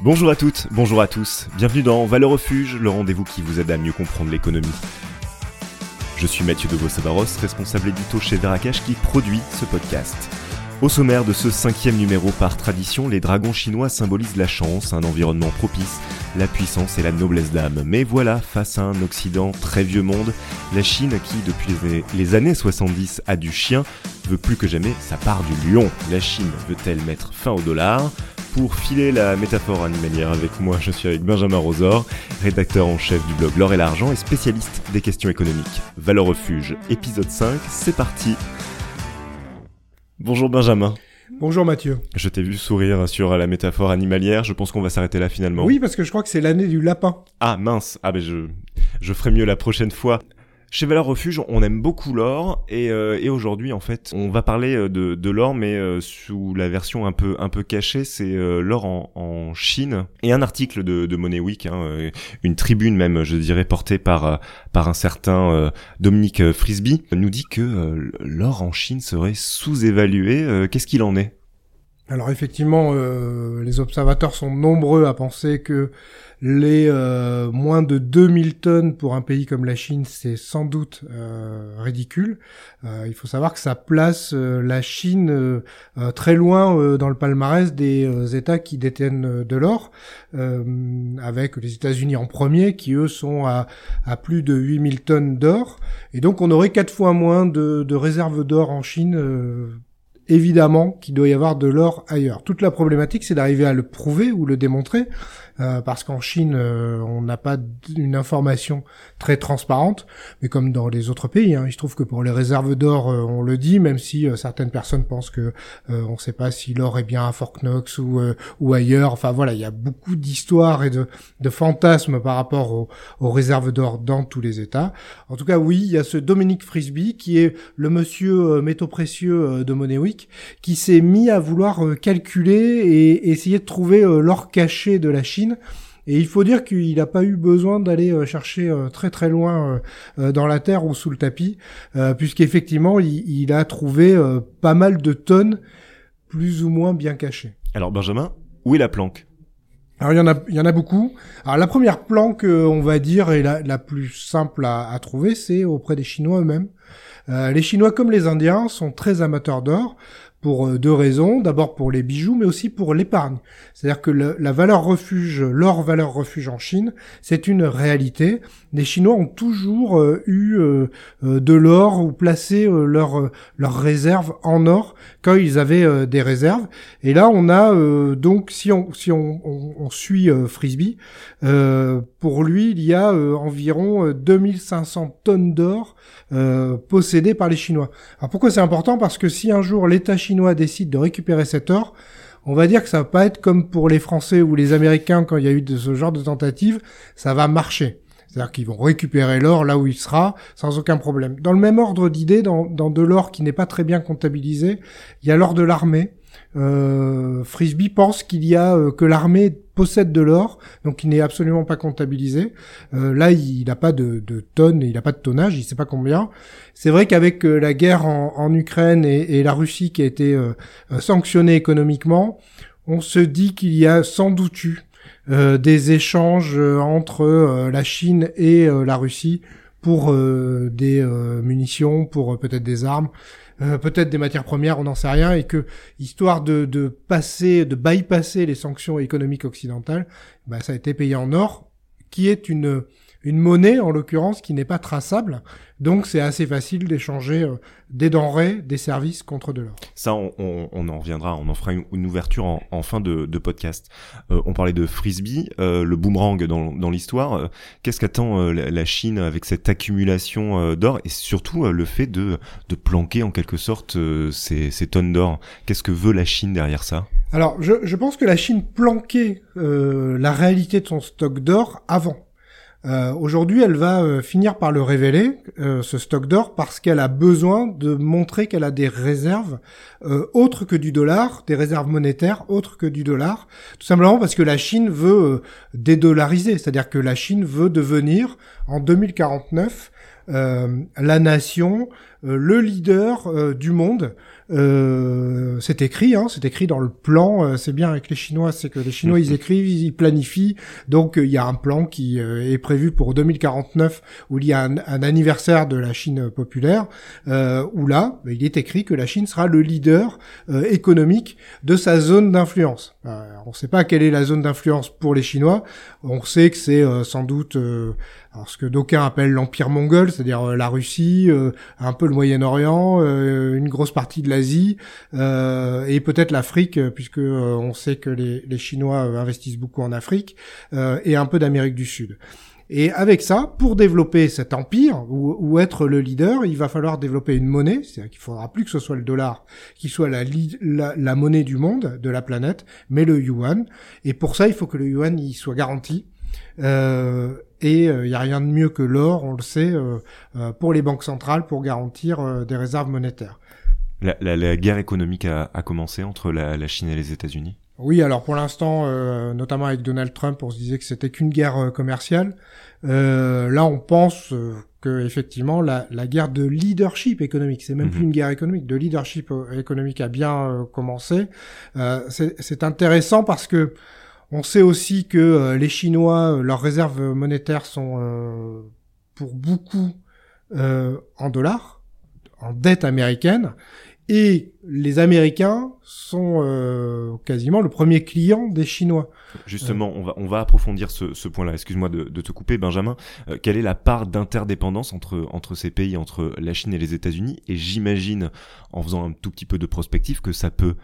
Bonjour à toutes, bonjour à tous, bienvenue dans Valeur Refuge, le rendez-vous qui vous aide à mieux comprendre l'économie. Je suis Mathieu de Savaros, responsable édito chez Verakash qui produit ce podcast. Au sommaire de ce cinquième numéro par tradition, les dragons chinois symbolisent la chance, un environnement propice, la puissance et la noblesse d'âme. Mais voilà, face à un Occident très vieux monde, la Chine qui, depuis les années 70, a du chien, veut plus que jamais sa part du lion. La Chine veut-elle mettre fin au dollar? Pour filer la métaphore animalière avec moi, je suis avec Benjamin Rosor, rédacteur en chef du blog L'Or et l'Argent et spécialiste des questions économiques. Valeur Refuge, épisode 5, c'est parti Bonjour Benjamin. Bonjour Mathieu. Je t'ai vu sourire sur la métaphore animalière, je pense qu'on va s'arrêter là finalement. Oui, parce que je crois que c'est l'année du lapin. Ah mince, ah ben je, je ferai mieux la prochaine fois. Chez Valeur Refuge, on aime beaucoup l'or et, euh, et aujourd'hui en fait, on va parler euh, de, de l'or mais euh, sous la version un peu un peu cachée, c'est l'or en, en, Chine et un article de, de Money Week, hein, une tribune même, je dirais portée par par un certain Dominique Frisby, nous dit que l'or en Chine serait sous-évalué. Qu'est-ce qu'il en est? Alors effectivement, euh, les observateurs sont nombreux à penser que les euh, moins de 2000 tonnes pour un pays comme la Chine, c'est sans doute euh, ridicule. il faut savoir que ça place la Chine très loin dans le palmarès des États qui détiennent de l'or, avec les États-Unis en premier, qui eux sont à, à plus de 8000 tonnes d'or. Et donc on aurait quatre fois moins de, de réserves d'or en Chine évidemment qu'il doit y avoir de l'or ailleurs. Toute la problématique, c'est d'arriver à le prouver ou le démontrer. Euh, parce qu'en Chine, euh, on n'a pas une information très transparente, mais comme dans les autres pays, hein, il se trouve que pour les réserves d'or, euh, on le dit, même si certaines personnes pensent que on ne sait pas si l'or est bien à Fort Knox ou, ou ailleurs. Enfin voilà, il y a beaucoup d'histoires et de, de, fantasmes par rapport aux, aux réserves d'or dans tous les États. En tout cas, oui, il y a ce Dominique Frisby qui est le monsieur métaux précieux de Money Week, qui s'est mis à vouloir calculer et essayer de trouver l'or caché de la Chine et il faut dire qu'il n'a pas eu besoin d'aller euh, chercher euh, très très loin euh, dans la terre ou sous le tapis, puisqu'effectivement, il, il a trouvé pas mal de tonnes plus ou moins bien cachées. Alors Benjamin, où est la planque? Alors il y en a, il y en a beaucoup. Alors la première planque, on va dire, et la, la plus simple à, à trouver, c'est auprès des Chinois eux-mêmes. les Chinois, comme les Indiens, sont très amateurs d'or pour euh, deux raisons. D'abord pour les bijoux, mais aussi pour l'épargne. C'est-à-dire que la valeur refuge, leur valeur refuge en Chine, c'est une réalité. Les Chinois ont toujours euh, eu euh, de l'or ou placé leurs leur réserves en or quand ils avaient des réserves. Et là, on a donc, si on, si on, on, suit Frisbee, pour lui, il y a environ 2500 tonnes d'or possédées par les Chinois. Alors pourquoi c'est important? Parce que si un jour l'État chinois décide de récupérer cet or, on va dire que ça va pas être comme pour les Français ou les Américains quand il y a eu de ce genre de tentative, ça va marcher. C'est-à-dire qu'ils vont récupérer l'or là où il sera sans aucun problème. Dans le même ordre d'idée, dans de l'or qui n'est pas très bien comptabilisé, il y a l'or de l'armée euh, Frisbee pense qu'il y a euh, que l'armée possède de l'or, donc il n'est absolument pas comptabilisé. Euh, là, il n'a pas de, tonnes, il n'a pas de tonnage, il sait pas combien. C'est vrai qu'avec euh, la guerre en, Ukraine et, et, la Russie qui a été sanctionnée économiquement, on se dit qu'il y a sans doute eu des échanges entre la Chine et la Russie pour des munitions, pour peut-être des armes. Euh, peut-être des matières premières, on n'en sait rien, et que histoire de, de passer, de bypasser les sanctions économiques occidentales, bah, ça a été payé en or, qui est une une monnaie en l'occurrence qui n'est pas traçable. Donc c'est assez facile d'échanger euh, des denrées, des services contre de l'or. Ça, on, on, en reviendra, on en fera une, ouverture en, en, fin de, de podcast. Euh, on parlait de frisbee, euh, le boomerang dans, dans l'histoire. Qu'est-ce qu'attend la Chine avec cette accumulation d'or et surtout le fait de, de planquer en quelque sorte ces, ces tonnes d'or? Qu'est-ce que veut la Chine derrière ça? Alors, je, je, pense que la Chine planquait la réalité de son stock d'or avant. Euh, aujourd'hui, elle va euh, finir par le révéler, euh, ce stock d'or, parce qu'elle a besoin de montrer qu'elle a des réserves autres que du dollar, des réserves monétaires autres que du dollar, tout simplement parce que la Chine veut dédollariser, c'est-à-dire que la Chine veut devenir, en 2049, la nation, le leader du monde euh, c'est écrit, hein, c'est écrit dans le plan. euh, c'est bien avec les Chinois, c'est que les Chinois ils écrivent, ils planifient. Donc euh, il y a un plan qui euh, est prévu pour 2049 où il y a un, un anniversaire de la Chine populaire, euh, où là il est écrit que la Chine sera le leader euh, économique de sa zone d'influence. On ne sait pas quelle est la zone d'influence pour les Chinois. On sait que c'est euh, sans doute euh, alors ce que d'aucuns appellent l'empire mongol, c'est-à-dire la Russie, euh, un peu le Moyen-Orient, euh, une grosse partie de euh, et peut-être l'Afrique, euh, puisque euh, on sait que les, Chinois investissent beaucoup en Afrique et un peu d'Amérique du Sud. Et avec ça, pour développer cet empire ou, être le leader, il va falloir développer une monnaie. C'est-à-dire qu'il faudra plus que ce soit le dollar qui soit la, monnaie du monde, de la planète, mais le yuan. Et pour ça, il faut que le yuan il soit garanti. Et il n'y a rien de mieux que l'or, on le sait, pour les banques centrales pour garantir des réserves monétaires. La, la- la guerre économique a, a commencé entre la, la Chine et les États-Unis? Oui, alors pour l'instant, euh, notamment avec Donald Trump, on se disait que c'était qu'une guerre euh, commerciale. Euh, là, on pense euh, que effectivement la, la guerre de leadership économique, c'est même Mhm. plus une guerre économique, de leadership euh, économique a bien euh, commencé. Euh, c'est intéressant parce que on sait aussi que les Chinois, leurs réserves monétaires sont euh, pour beaucoup euh, en dollars, en dette américaine, et les Américains sont euh, quasiment le premier client des Chinois. Justement, on va on va approfondir ce, point-là. Excuse-moi de, te couper, Benjamin. Euh, quelle est la part d'interdépendance entre entre ces pays, entre la Chine et les États-Unis? Et j'imagine, en faisant un tout petit peu de prospective, que ça peut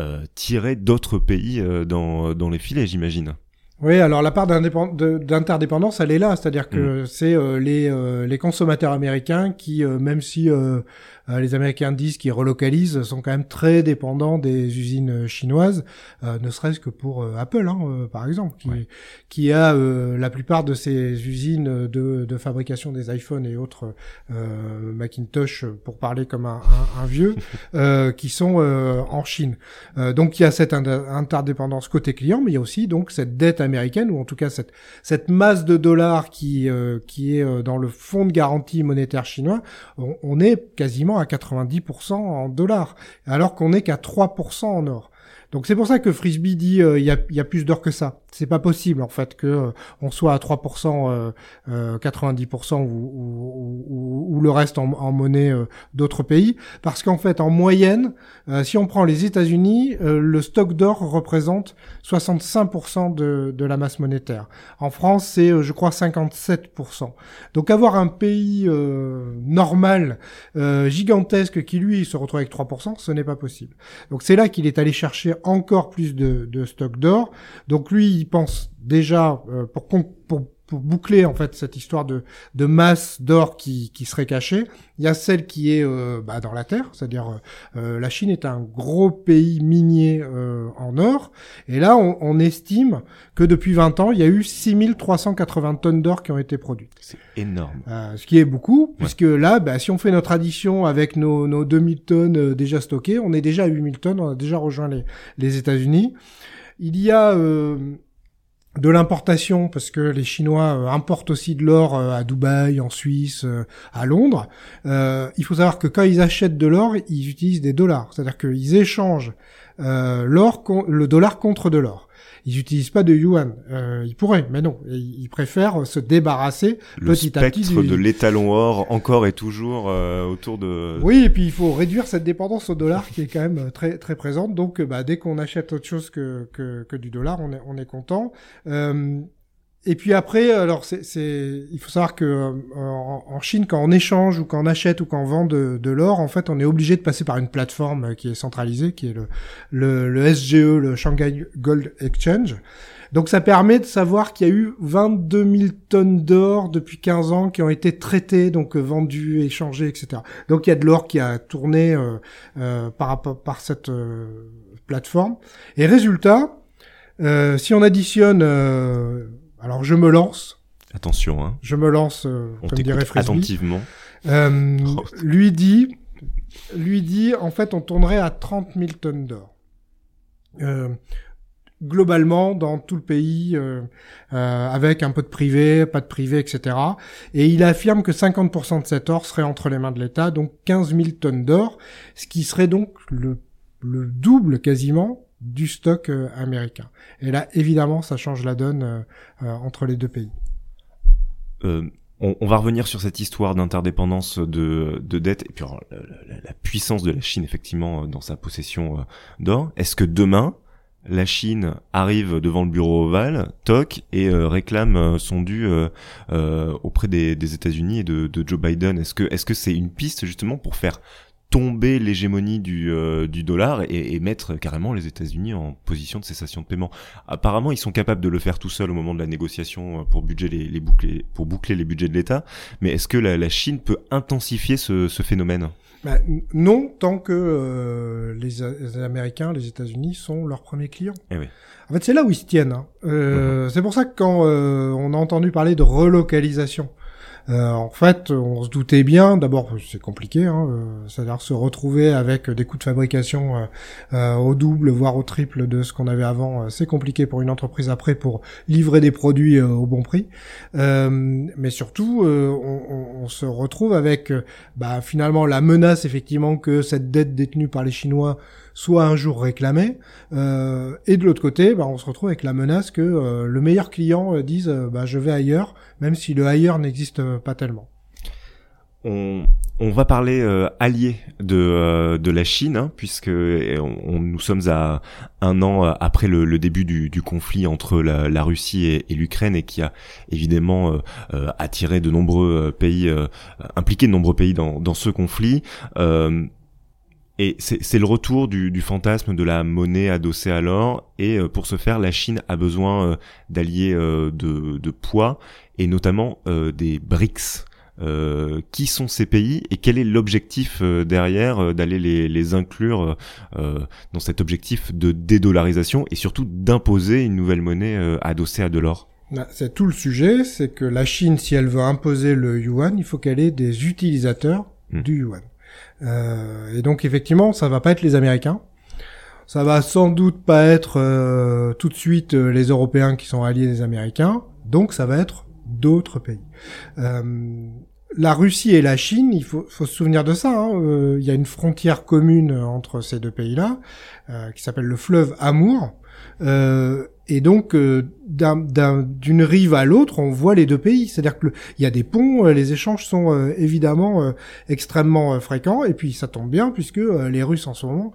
euh, tirer d'autres pays dans dans les filets, j'imagine. Oui, alors la part d'interdépendance, elle est là, c'est-à-dire que c'est euh, les, euh, les consommateurs américains qui, euh, même si euh, les Américains disent qu'ils relocalisent, sont quand même très dépendants des usines euh, chinoises, euh, ne serait-ce que pour euh, Apple, hein, euh, par exemple, qui, Ouais. qui a euh, la plupart de ses usines de, de fabrication des iPhones et autres euh, Macintosh, pour parler comme un, un- un vieux, euh, qui sont euh, en Chine. Euh, donc il y a cette inter- interdépendance côté client, mais il y a aussi donc cette dette américaine ou en tout cas cette cette masse de dollars qui euh, qui est euh, dans le fonds de garantie monétaire chinois. On, on est quasiment à 90% en dollars, alors qu'on est qu'à 3% en or. Donc c'est pour ça que Frisbee dit euh, il y, a, il y a plus d'or que ça. C'est pas possible en fait que euh, on soit à 3%, euh, euh, 90% ou, le reste en, monnaie euh, d'autres pays, parce qu'en fait en moyenne, euh, si on prend les États-Unis, euh, le stock d'or représente 65% de, de la masse monétaire. En France, c'est euh, je crois 57%. Donc avoir un pays euh, normal, euh, gigantesque qui lui se retrouve avec 3%, ce n'est pas possible. Donc c'est là qu'il est allé chercher encore plus de, de stock d'or. Donc lui, il pense déjà euh, pour, pour pour boucler en fait cette histoire de, de masse d'or qui, qui serait cachée, il y a celle qui est euh, bah, dans la terre, c'est-à-dire euh, la Chine est un gros pays minier euh, en or, et là on, on estime que depuis 20 ans, il y a eu 6380 tonnes d'or qui ont été produites. C'est énorme. Euh, ce qui est beaucoup, puisque là, bah, si on fait notre addition avec nos, nos 2000 tonnes euh, déjà stockées, on est déjà à 8000 tonnes, on a déjà rejoint les, les États-Unis. Il y a euh, de l'importation, parce que les Chinois euh, importent aussi de l'or euh, à Dubaï, en Suisse, euh, à Londres. Il faut savoir que quand ils achètent de l'or, ils utilisent des dollars, c'est-à-dire qu'ils échangent l'or, le dollar contre de l'or. Ils n'utilisent pas de yuan. Euh, ils pourraient, mais non. Ils préfèrent se débarrasser Le petit à petit du- de l'étalon or encore et toujours euh, autour de. Oui, et puis il faut réduire cette dépendance au dollar qui est quand même euh, très très présente. Donc, euh, bah, dès qu'on achète autre chose que, que, que du dollar, on est, on est content. Euh, et puis après, alors c'est, il faut savoir que euh, en, Chine, quand on échange ou quand on achète ou quand on vend de, de l'or, en fait, on est obligé de passer par une plateforme euh, qui est centralisée, qui est le, le, le SGE, le Shanghai Gold Exchange. Donc ça permet de savoir qu'il y a eu 22 000 tonnes d'or depuis 15 ans qui ont été traitées, donc euh, vendues, échangées, etc. Donc il y a de l'or qui a tourné euh, euh, par, par cette euh, plateforme. Et résultat, si on additionne, alors je me lance, Attention, hein. je me lance, euh, On comme dirait Frisbee, attentivement. euh, Oh. lui dit, lui dit, en fait, on tournerait à 30 000 tonnes d'or. Euh, globalement dans tout le pays, euh, euh, avec un peu de privé, pas de privé, etc. Et il affirme que 50% de cet or serait entre les mains de l'État, donc 15 000 tonnes d'or, ce qui serait donc le, le double quasiment du stock euh, américain. Et là, évidemment, ça change la donne euh, euh, entre les deux pays. On, on, va revenir sur cette histoire d'interdépendance de, de dette et puis la, la, la, puissance de la Chine effectivement dans sa possession d'or. Est-ce que demain la Chine arrive devant le bureau ovale, toc, et euh, réclame euh, son dû euh, auprès des, des États-Unis et de, de, Joe Biden? Est-ce que est-ce que c'est une piste justement pour faire tomber l'hégémonie du, du dollar et, et, mettre carrément les États-Unis en position de cessation de paiement. Apparemment, ils sont capables de le faire tout seuls au moment de la négociation pour budget les, les boucler, pour boucler les budgets de l'État. Mais est-ce que la, la, Chine peut intensifier ce, ce phénomène? Bah, non, tant que euh, les, les, Américains, les États-Unis sont leurs premiers clients. Eh oui. En fait, c'est là où ils se tiennent. Hein. Euh, mm -hmm. C'est pour ça que quand euh, on a entendu parler de relocalisation, euh, en fait, on se doutait bien. D'abord, c'est compliqué, hein, euh, c'est-à-dire se retrouver avec des coûts de fabrication euh, euh au double, voire au triple de ce qu'on avait avant. c'est compliqué pour une entreprise après pour livrer des produits au bon prix. mais surtout, on, on, se retrouve avec, bah, finalement, la menace effectivement que cette dette détenue par les Chinois soit un jour réclamée. Euh, et de l'autre côté, bah, on se retrouve avec la menace que euh, le meilleur client euh, dise bah, je vais ailleurs, même si le ailleurs n'existe pas tellement. On, on, va parler euh, allié de, euh, de la Chine, hein, puisque on, nous sommes à un an après le, le début du, du, conflit entre la, la Russie et, et l'Ukraine et qui a évidemment euh, attiré de nombreux pays, impliqué de nombreux pays dans, dans ce conflit. Et c'est le retour du, du, fantasme de la monnaie adossée à l'or. Et euh, pour ce faire, la Chine a besoin euh, d'alliés euh, de, de, poids et notamment des BRICS. qui sont ces pays et quel est l'objectif derrière d'aller les, les, inclure dans cet objectif de dédollarisation et surtout d'imposer une nouvelle monnaie adossée à de l'or? Bah, c'est tout le sujet, c'est que la Chine, si elle veut imposer le yuan, il faut qu'elle ait des utilisateurs hmm. du yuan. Euh, et donc effectivement, ça va pas être les Américains. Ça va sans doute pas être euh, tout de suite euh, les Européens qui sont alliés des Américains. Donc ça va être d'autres pays. Euh, la Russie et la Chine, il faut, se souvenir de ça. Hein. Il y a une frontière commune entre ces deux pays-là, qui s'appelle le fleuve Amour. Euh, et donc, euh, d'une rive à l'autre, on voit les deux pays. C'est-à-dire qu'il y a des ponts, euh, les échanges sont euh, évidemment euh, extrêmement fréquents. Et puis, ça tombe bien puisque les Russes en ce moment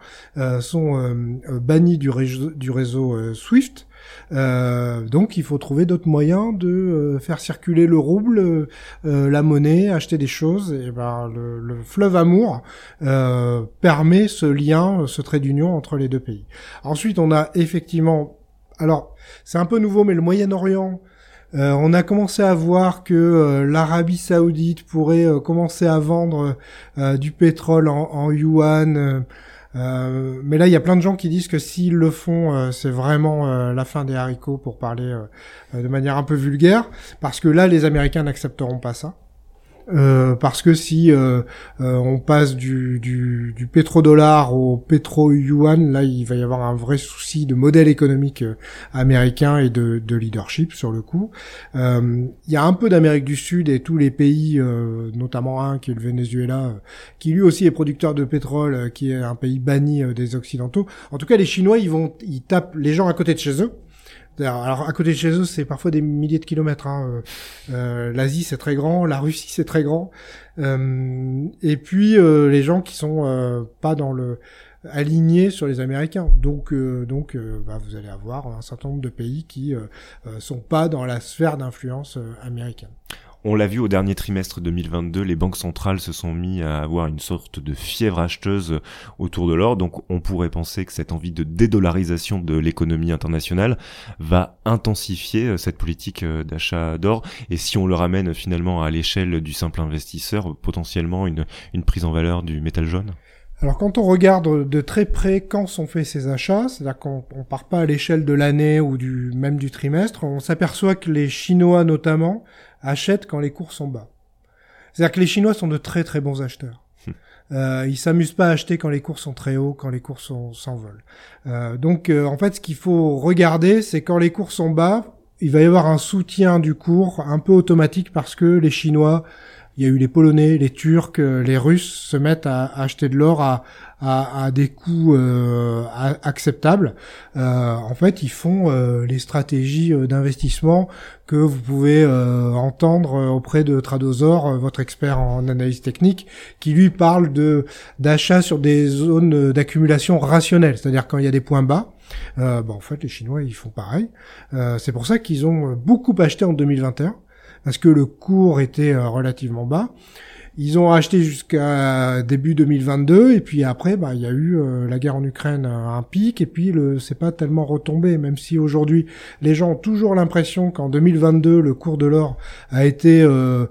sont bannis du réseau, du réseau SWIFT. donc, il faut trouver d'autres moyens de faire circuler le rouble, la monnaie, acheter des choses. Et ben, le, le fleuve Amour permet ce lien, ce trait d'union entre les deux pays. Ensuite, on a effectivement alors, c'est un peu nouveau, mais le Moyen-Orient, euh, on a commencé à voir que euh, l'Arabie Saoudite pourrait euh, commencer à vendre du pétrole en, en yuan. mais là, il y a plein de gens qui disent que s'ils le font, c'est vraiment la fin des haricots pour parler de manière un peu vulgaire, parce que là, les Américains n'accepteront pas ça. Euh, parce que si euh, euh, on passe du, du, du pétrodollar au pétro-yuan, là il va y avoir un vrai souci de modèle économique euh, américain et de, de, leadership sur le coup. Il y a un peu d'Amérique du Sud et tous les pays, notamment un qui est le Venezuela, qui lui aussi est producteur de pétrole, qui est un pays banni des Occidentaux. En tout cas, les Chinois, ils vont, ils tapent les gens à côté de chez eux alors à côté de chez eux, c'est parfois des milliers de kilomètres. Hein. Euh, L'Asie c'est très grand, la Russie c'est très grand, euh, et puis euh, les gens qui sont pas dans le alignés sur les Américains. Donc donc bah, vous allez avoir un certain nombre de pays qui sont pas dans la sphère d'influence américaine. On l'a vu au dernier trimestre 2022, les banques centrales se sont mis à avoir une sorte de fièvre acheteuse autour de l'or. Donc on pourrait penser que cette envie de dédollarisation de l'économie internationale va intensifier euh, cette politique euh, d'achat d'or. Et si on le ramène finalement à l'échelle du simple investisseur, potentiellement une, une prise en valeur du métal jaune? Alors quand on regarde de très près quand sont faits ces achats, c'est-à-dire qu'on on part pas à l'échelle de l'année ou du même du trimestre, on s'aperçoit que les Chinois notamment achètent quand les cours sont bas. C'est-à-dire que les Chinois sont de très très bons acheteurs. Euh, ils s'amusent pas à acheter quand les cours sont très hauts, quand les cours s'envolent. Euh, donc euh, en fait, ce qu'il faut regarder, c'est quand les cours sont bas, il va y avoir un soutien du cours un peu automatique parce que les Chinois il y a eu les Polonais, les Turcs, euh, les Russes se mettent à, acheter de l'or à, à, des coûts euh, acceptables. Euh, en fait, ils font les stratégies d'investissement que vous pouvez entendre auprès de Tradosor, votre expert en analyse technique, qui lui parle de d'achat sur des zones d'accumulation rationnelle, c'est-à-dire quand il y a des points bas. Euh, en fait, les Chinois, ils font pareil. c'est pour ça qu'ils ont beaucoup acheté en 2021 parce que le cours était euh, relativement bas. Ils ont acheté jusqu'à début 2022 et puis après, bah, il y a eu euh, la guerre en Ukraine, un pic et puis le, c'est pas tellement retombé. Même si aujourd'hui, les gens ont toujours l'impression qu'en 2022, le cours de l'or a été euh,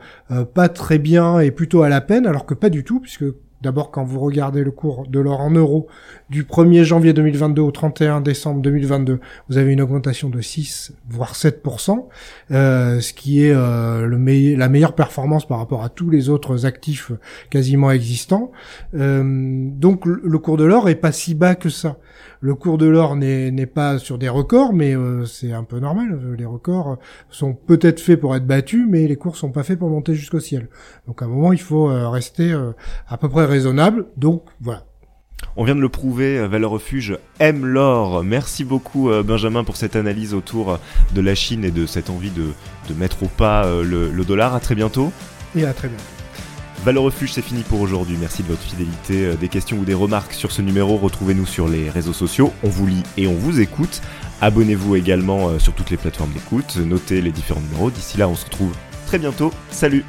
pas très bien et plutôt à la peine, alors que pas du tout, puisque D'abord, quand vous regardez le cours de l'or en euros du 1er janvier 2022 au 31 décembre 2022, vous avez une augmentation de 6 voire 7%, euh, ce qui est euh, le la meilleure performance par rapport à tous les autres actifs quasiment existants. Euh, donc le cours de l'or est pas si bas que ça. Le cours de l'or n'est pas sur des records, mais euh, c'est un peu normal. Les records sont peut-être faits pour être battus, mais les cours sont pas faits pour monter jusqu'au ciel. Donc à un moment, il faut euh, rester euh, à peu près raisonnable. Donc voilà. On vient de le prouver, Valeur Refuge aime l'or. Merci beaucoup Benjamin pour cette analyse autour de la Chine et de cette envie de, mettre au pas le, le dollar. À très bientôt. Et à très bientôt. Valeur Refuge, c'est fini pour aujourd'hui. Merci de votre fidélité. Euh, des questions ou des remarques sur ce numéro, retrouvez-nous sur les réseaux sociaux. On vous lit et on vous écoute. Abonnez-vous également euh, sur toutes les plateformes d'écoute. Notez les différents numéros. D'ici là, on se retrouve très bientôt. Salut